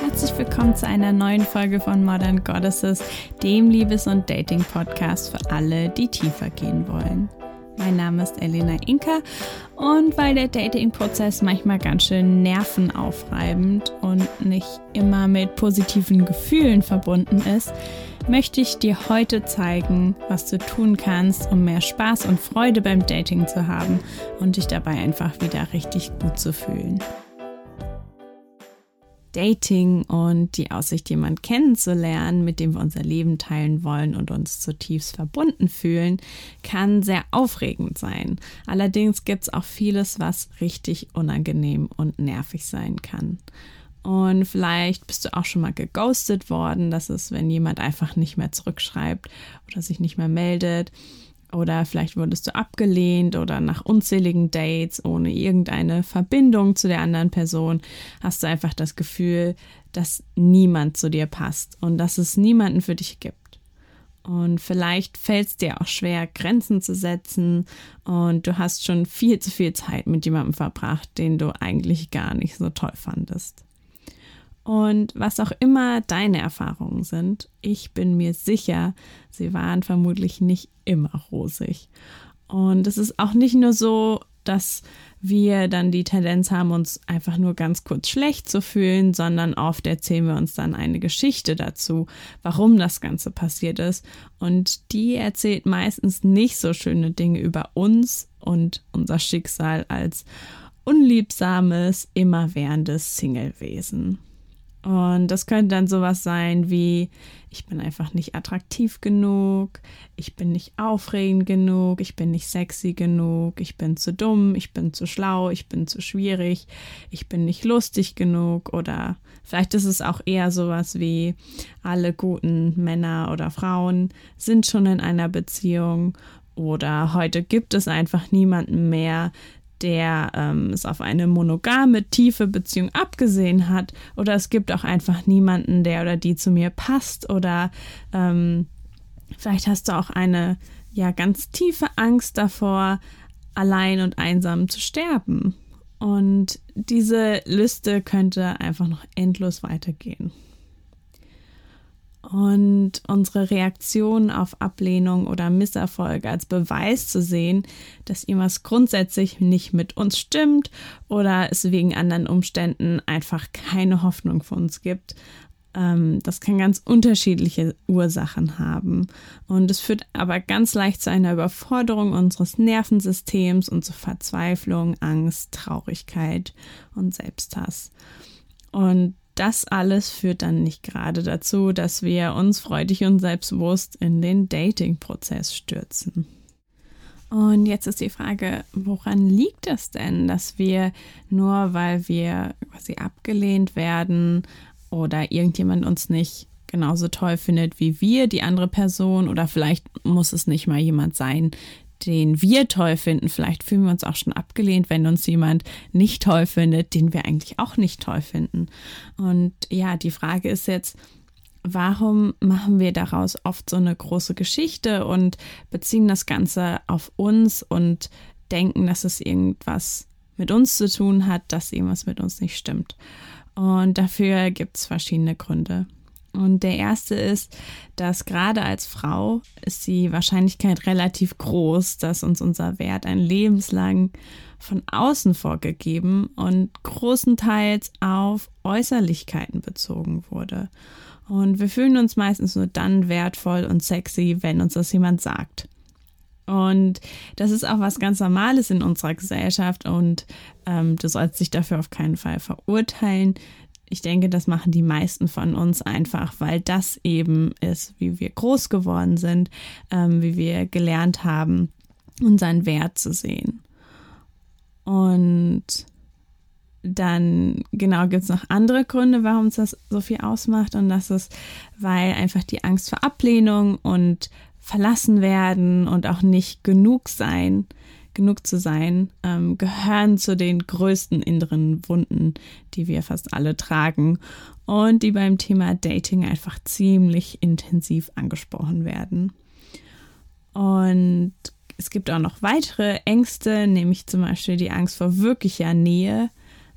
Herzlich willkommen zu einer neuen Folge von Modern Goddesses, dem Liebes- und Dating-Podcast für alle, die tiefer gehen wollen. Mein Name ist Elena Inka und weil der Dating-Prozess manchmal ganz schön nervenaufreibend und nicht immer mit positiven Gefühlen verbunden ist, möchte ich dir heute zeigen, was du tun kannst, um mehr Spaß und Freude beim Dating zu haben und dich dabei einfach wieder richtig gut zu fühlen. Dating und die Aussicht, jemanden kennenzulernen, mit dem wir unser Leben teilen wollen und uns zutiefst verbunden fühlen, kann sehr aufregend sein. Allerdings gibt es auch vieles, was richtig unangenehm und nervig sein kann. Und vielleicht bist du auch schon mal geghostet worden. Das ist, wenn jemand einfach nicht mehr zurückschreibt oder sich nicht mehr meldet. Oder vielleicht wurdest du abgelehnt oder nach unzähligen Dates ohne irgendeine Verbindung zu der anderen Person hast du einfach das Gefühl, dass niemand zu dir passt und dass es niemanden für dich gibt. Und vielleicht fällt es dir auch schwer, Grenzen zu setzen und du hast schon viel zu viel Zeit mit jemandem verbracht, den du eigentlich gar nicht so toll fandest. Und was auch immer deine Erfahrungen sind, ich bin mir sicher, sie waren vermutlich nicht immer rosig. Und es ist auch nicht nur so, dass wir dann die Tendenz haben, uns einfach nur ganz kurz schlecht zu fühlen, sondern oft erzählen wir uns dann eine Geschichte dazu, warum das Ganze passiert ist. Und die erzählt meistens nicht so schöne Dinge über uns und unser Schicksal als unliebsames, immerwährendes Singlewesen. Und das könnte dann sowas sein wie, ich bin einfach nicht attraktiv genug, ich bin nicht aufregend genug, ich bin nicht sexy genug, ich bin zu dumm, ich bin zu schlau, ich bin zu schwierig, ich bin nicht lustig genug. Oder vielleicht ist es auch eher sowas wie, alle guten Männer oder Frauen sind schon in einer Beziehung. Oder heute gibt es einfach niemanden mehr, der ähm, es auf eine monogame, tiefe Beziehung abgesehen hat. Oder es gibt auch einfach niemanden, der oder die zu mir passt. Oder ähm, vielleicht hast du auch eine ja ganz tiefe Angst davor, allein und einsam zu sterben. Und diese Liste könnte einfach noch endlos weitergehen. Und unsere Reaktion auf Ablehnung oder Misserfolg als Beweis zu sehen, dass irgendwas grundsätzlich nicht mit uns stimmt oder es wegen anderen Umständen einfach keine Hoffnung für uns gibt, ähm, das kann ganz unterschiedliche Ursachen haben. Und es führt aber ganz leicht zu einer Überforderung unseres Nervensystems und zu Verzweiflung, Angst, Traurigkeit und Selbsthass. Und das alles führt dann nicht gerade dazu, dass wir uns freudig und selbstbewusst in den Dating-Prozess stürzen. Und jetzt ist die Frage, woran liegt das denn, dass wir nur weil wir quasi abgelehnt werden oder irgendjemand uns nicht genauso toll findet wie wir, die andere Person, oder vielleicht muss es nicht mal jemand sein, den wir toll finden. Vielleicht fühlen wir uns auch schon abgelehnt, wenn uns jemand nicht toll findet, den wir eigentlich auch nicht toll finden. Und ja, die Frage ist jetzt, warum machen wir daraus oft so eine große Geschichte und beziehen das Ganze auf uns und denken, dass es irgendwas mit uns zu tun hat, dass irgendwas mit uns nicht stimmt. Und dafür gibt es verschiedene Gründe. Und der erste ist, dass gerade als Frau ist die Wahrscheinlichkeit relativ groß, dass uns unser Wert ein lebenslang von außen vorgegeben und großenteils auf Äußerlichkeiten bezogen wurde. Und wir fühlen uns meistens nur dann wertvoll und sexy, wenn uns das jemand sagt. Und das ist auch was ganz Normales in unserer Gesellschaft und ähm, du sollst dich dafür auf keinen Fall verurteilen. Ich denke, das machen die meisten von uns einfach, weil das eben ist, wie wir groß geworden sind, ähm, wie wir gelernt haben, unseren Wert zu sehen. Und dann, genau, gibt es noch andere Gründe, warum es das so viel ausmacht. Und das ist, weil einfach die Angst vor Ablehnung und verlassen werden und auch nicht genug sein genug zu sein, ähm, gehören zu den größten inneren Wunden, die wir fast alle tragen und die beim Thema Dating einfach ziemlich intensiv angesprochen werden. Und es gibt auch noch weitere Ängste, nämlich zum Beispiel die Angst vor wirklicher Nähe,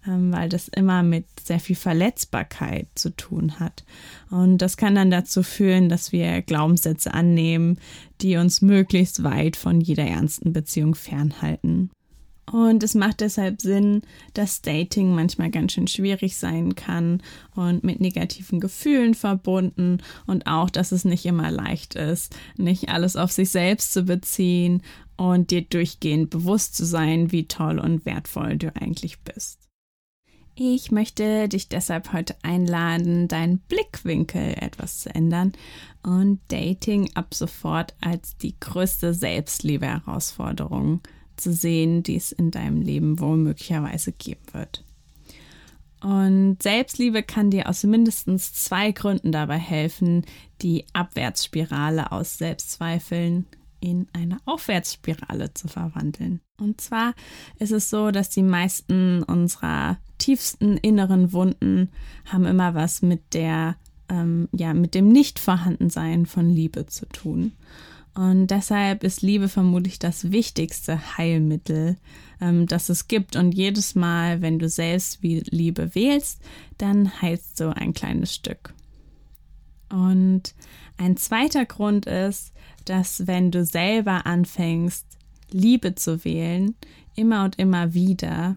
weil das immer mit sehr viel Verletzbarkeit zu tun hat. Und das kann dann dazu führen, dass wir Glaubenssätze annehmen, die uns möglichst weit von jeder ernsten Beziehung fernhalten. Und es macht deshalb Sinn, dass Dating manchmal ganz schön schwierig sein kann und mit negativen Gefühlen verbunden und auch, dass es nicht immer leicht ist, nicht alles auf sich selbst zu beziehen und dir durchgehend bewusst zu sein, wie toll und wertvoll du eigentlich bist. Ich möchte dich deshalb heute einladen, deinen Blickwinkel etwas zu ändern und Dating ab sofort als die größte Selbstliebe-Herausforderung zu sehen, die es in deinem Leben wohl möglicherweise geben wird. Und Selbstliebe kann dir aus mindestens zwei Gründen dabei helfen, die Abwärtsspirale aus Selbstzweifeln in eine Aufwärtsspirale zu verwandeln. Und zwar ist es so, dass die meisten unserer tiefsten inneren Wunden haben immer was mit der, ähm, ja, mit dem Nichtvorhandensein von Liebe zu tun. Und deshalb ist Liebe vermutlich das wichtigste Heilmittel, ähm, das es gibt. Und jedes Mal, wenn du selbst wie Liebe wählst, dann heilst du ein kleines Stück. Und ein zweiter Grund ist, dass wenn du selber anfängst, Liebe zu wählen, immer und immer wieder,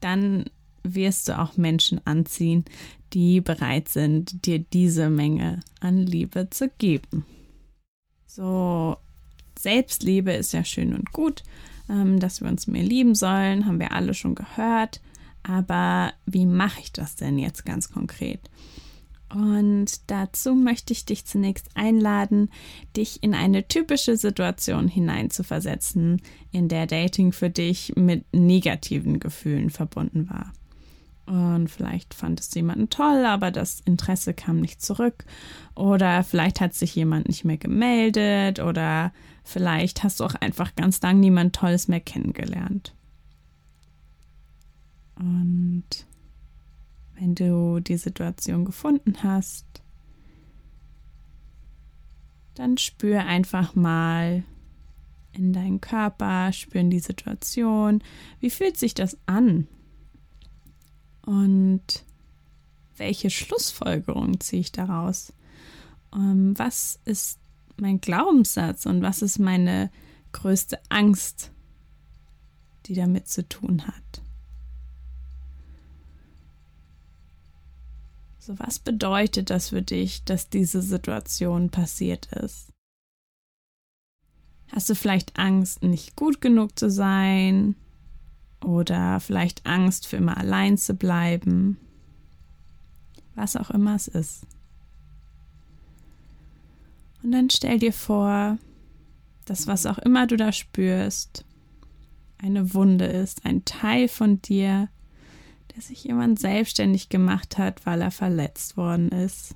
dann wirst du auch Menschen anziehen, die bereit sind, dir diese Menge an Liebe zu geben. So, Selbstliebe ist ja schön und gut, ähm, dass wir uns mehr lieben sollen, haben wir alle schon gehört. Aber wie mache ich das denn jetzt ganz konkret? Und dazu möchte ich dich zunächst einladen, dich in eine typische Situation hineinzuversetzen, in der Dating für dich mit negativen Gefühlen verbunden war. Und vielleicht fandest du jemanden toll, aber das Interesse kam nicht zurück. Oder vielleicht hat sich jemand nicht mehr gemeldet. Oder vielleicht hast du auch einfach ganz lang niemand Tolles mehr kennengelernt. Und wenn du die Situation gefunden hast, dann spür einfach mal in deinen Körper, spür in die Situation. Wie fühlt sich das an? Und welche Schlussfolgerung ziehe ich daraus? Ähm, was ist mein Glaubenssatz und was ist meine größte Angst, die damit zu tun hat? So, was bedeutet das für dich, dass diese Situation passiert ist? Hast du vielleicht Angst, nicht gut genug zu sein? Oder vielleicht Angst, für immer allein zu bleiben? Was auch immer es ist. Und dann stell dir vor, dass was auch immer du da spürst, eine Wunde ist, ein Teil von dir, der sich jemand selbstständig gemacht hat, weil er verletzt worden ist,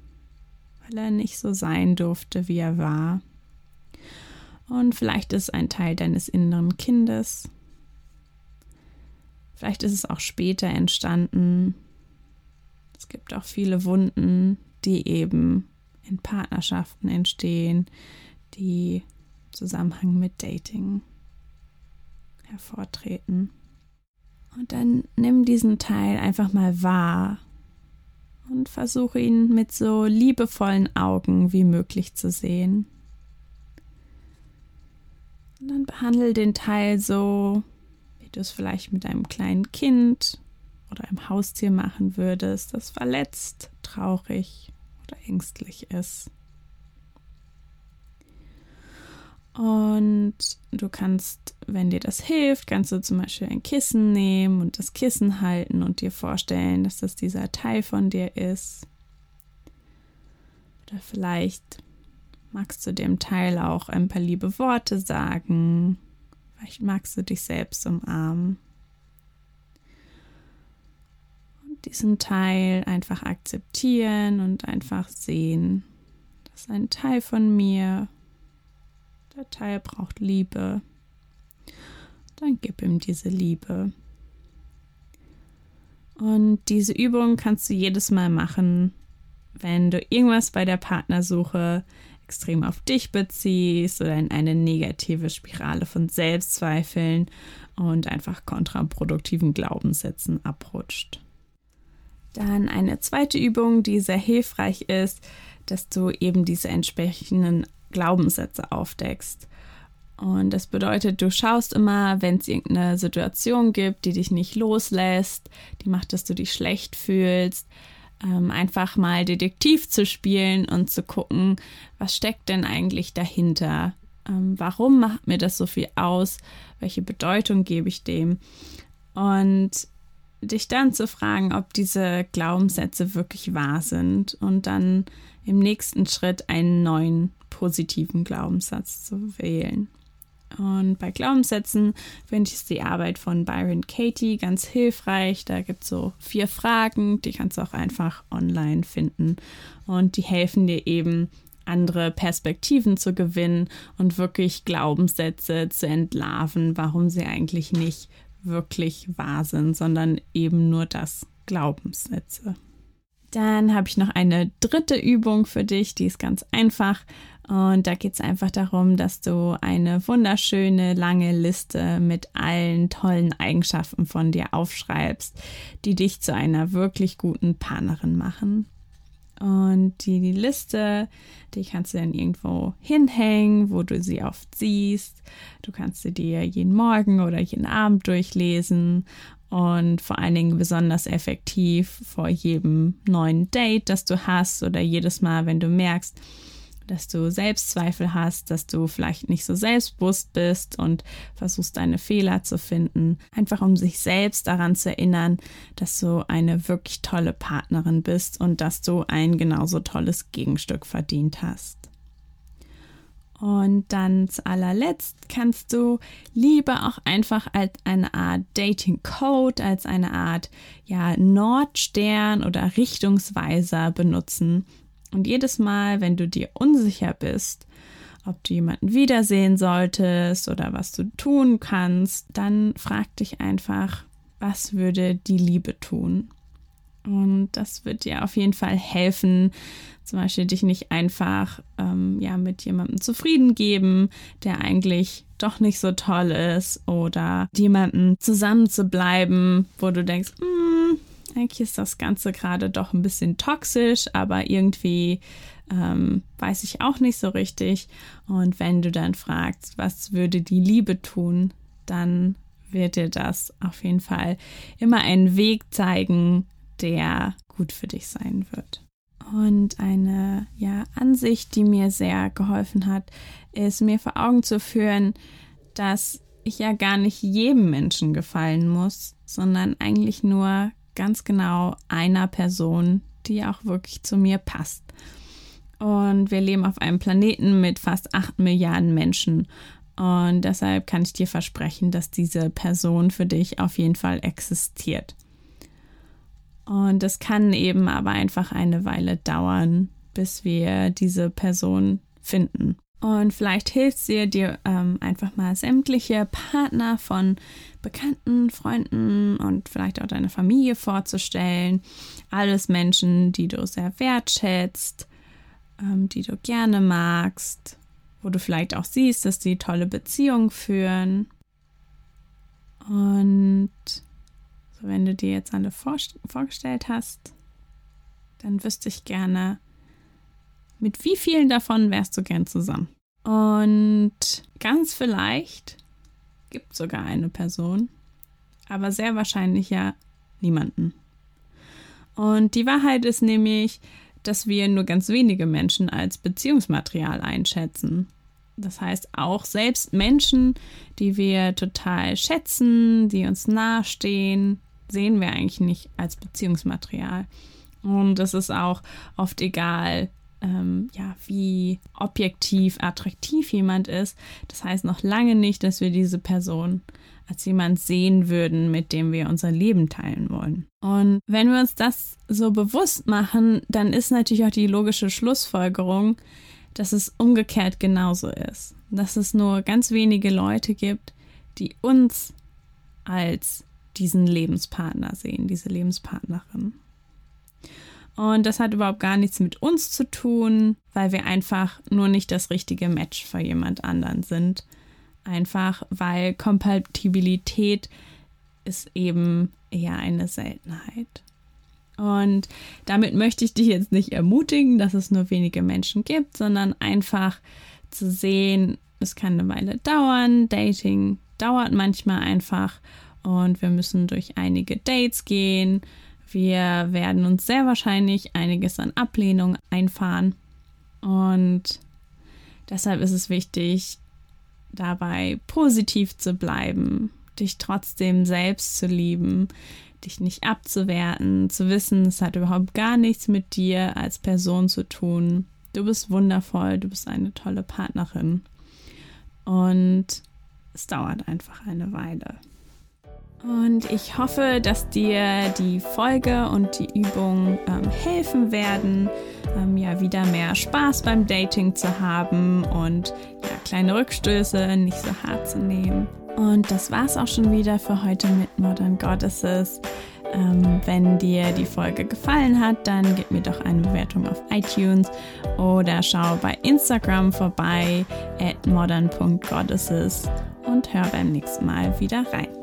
weil er nicht so sein durfte, wie er war. Und vielleicht ist ein Teil deines inneren Kindes. Vielleicht ist es auch später entstanden. Es gibt auch viele Wunden, die eben in Partnerschaften entstehen, die im Zusammenhang mit Dating hervortreten. Und dann nimm diesen Teil einfach mal wahr und versuche ihn mit so liebevollen Augen wie möglich zu sehen. Und dann behandle den Teil so, wie du es vielleicht mit einem kleinen Kind oder einem Haustier machen würdest, das verletzt, traurig oder ängstlich ist. Und du kannst, wenn dir das hilft, kannst du zum Beispiel ein Kissen nehmen und das Kissen halten und dir vorstellen, dass das dieser Teil von dir ist. Oder vielleicht magst du dem Teil auch ein paar liebe Worte sagen. Vielleicht magst du dich selbst umarmen. Und diesen Teil einfach akzeptieren und einfach sehen. Das ist ein Teil von mir der Teil braucht Liebe. Dann gib ihm diese Liebe. Und diese Übung kannst du jedes Mal machen, wenn du irgendwas bei der Partnersuche extrem auf dich beziehst oder in eine negative Spirale von Selbstzweifeln und einfach kontraproduktiven Glaubenssätzen abrutscht. Dann eine zweite Übung, die sehr hilfreich ist, dass du eben diese entsprechenden Glaubenssätze aufdeckst. Und das bedeutet, du schaust immer, wenn es irgendeine Situation gibt, die dich nicht loslässt, die macht, dass du dich schlecht fühlst, ähm, einfach mal Detektiv zu spielen und zu gucken, was steckt denn eigentlich dahinter? Ähm, warum macht mir das so viel aus? Welche Bedeutung gebe ich dem? Und dich dann zu fragen, ob diese Glaubenssätze wirklich wahr sind und dann im nächsten Schritt einen neuen positiven Glaubenssatz zu wählen. Und bei Glaubenssätzen finde ich die Arbeit von Byron Katie ganz hilfreich. Da gibt es so vier Fragen, die kannst du auch einfach online finden. Und die helfen dir eben, andere Perspektiven zu gewinnen und wirklich Glaubenssätze zu entlarven, warum sie eigentlich nicht wirklich wahr sind, sondern eben nur das Glaubenssätze. Dann habe ich noch eine dritte Übung für dich, die ist ganz einfach. Und da geht es einfach darum, dass du eine wunderschöne lange Liste mit allen tollen Eigenschaften von dir aufschreibst, die dich zu einer wirklich guten Partnerin machen. Und die, die Liste, die kannst du dann irgendwo hinhängen, wo du sie oft siehst. Du kannst sie dir jeden Morgen oder jeden Abend durchlesen und vor allen Dingen besonders effektiv vor jedem neuen Date, das du hast oder jedes Mal, wenn du merkst, dass du Selbstzweifel hast, dass du vielleicht nicht so selbstbewusst bist und versuchst deine Fehler zu finden, einfach um sich selbst daran zu erinnern, dass du eine wirklich tolle Partnerin bist und dass du ein genauso tolles Gegenstück verdient hast. Und dann zu allerletzt kannst du Liebe auch einfach als eine Art Dating Code, als eine Art ja, Nordstern oder Richtungsweiser benutzen, und jedes Mal, wenn du dir unsicher bist, ob du jemanden wiedersehen solltest oder was du tun kannst, dann frag dich einfach, was würde die Liebe tun? Und das wird dir auf jeden Fall helfen, zum Beispiel dich nicht einfach ähm, ja, mit jemandem zufrieden geben, der eigentlich doch nicht so toll ist oder jemandem zusammen zu bleiben, wo du denkst, hm, eigentlich ist das Ganze gerade doch ein bisschen toxisch, aber irgendwie ähm, weiß ich auch nicht so richtig. Und wenn du dann fragst, was würde die Liebe tun, dann wird dir das auf jeden Fall immer einen Weg zeigen, der gut für dich sein wird. Und eine ja, Ansicht, die mir sehr geholfen hat, ist mir vor Augen zu führen, dass ich ja gar nicht jedem Menschen gefallen muss, sondern eigentlich nur ganz genau einer Person, die auch wirklich zu mir passt. Und wir leben auf einem Planeten mit fast 8 Milliarden Menschen. Und deshalb kann ich dir versprechen, dass diese Person für dich auf jeden Fall existiert. Und es kann eben aber einfach eine Weile dauern, bis wir diese Person finden. Und vielleicht hilft es dir, ähm, einfach mal sämtliche Partner von Bekannten, Freunden und vielleicht auch deine Familie vorzustellen. Alles Menschen, die du sehr wertschätzt, ähm, die du gerne magst, wo du vielleicht auch siehst, dass die tolle Beziehungen führen. Und wenn du dir jetzt alle vor, vorgestellt hast, dann wüsste ich gerne, mit wie vielen davon wärst du gern zusammen? Und ganz vielleicht gibt sogar eine Person, aber sehr wahrscheinlich ja niemanden. Und die Wahrheit ist nämlich, dass wir nur ganz wenige Menschen als Beziehungsmaterial einschätzen. Das heißt, auch selbst Menschen, die wir total schätzen, die uns nahestehen, sehen wir eigentlich nicht als Beziehungsmaterial. Und es ist auch oft egal, ähm, ja, wie objektiv attraktiv jemand ist. Das heißt noch lange nicht, dass wir diese Person als jemand sehen würden, mit dem wir unser Leben teilen wollen. Und wenn wir uns das so bewusst machen, dann ist natürlich auch die logische Schlussfolgerung, dass es umgekehrt genauso ist. Dass es nur ganz wenige Leute gibt, die uns als diesen Lebenspartner sehen, diese Lebenspartnerin. Und das hat überhaupt gar nichts mit uns zu tun, weil wir einfach nur nicht das richtige Match für jemand anderen sind. Einfach weil Kompatibilität ist eben eher eine Seltenheit. Und damit möchte ich dich jetzt nicht ermutigen, dass es nur wenige Menschen gibt, sondern einfach zu sehen, es kann eine Weile dauern. Dating dauert manchmal einfach und wir müssen durch einige Dates gehen. Wir werden uns sehr wahrscheinlich einiges an Ablehnung einfahren. Und deshalb ist es wichtig, dabei positiv zu bleiben, dich trotzdem selbst zu lieben, dich nicht abzuwerten, zu wissen, es hat überhaupt gar nichts mit dir als Person zu tun. Du bist wundervoll, du bist eine tolle Partnerin. Und es dauert einfach eine Weile. Und ich hoffe, dass dir die Folge und die Übung ähm, helfen werden, ähm, ja wieder mehr Spaß beim Dating zu haben und ja kleine Rückstöße nicht so hart zu nehmen. Und das war's auch schon wieder für heute mit Modern Goddesses. Ähm, wenn dir die Folge gefallen hat, dann gib mir doch eine Bewertung auf iTunes oder schau bei Instagram vorbei at modern.goddesses und hör beim nächsten Mal wieder rein.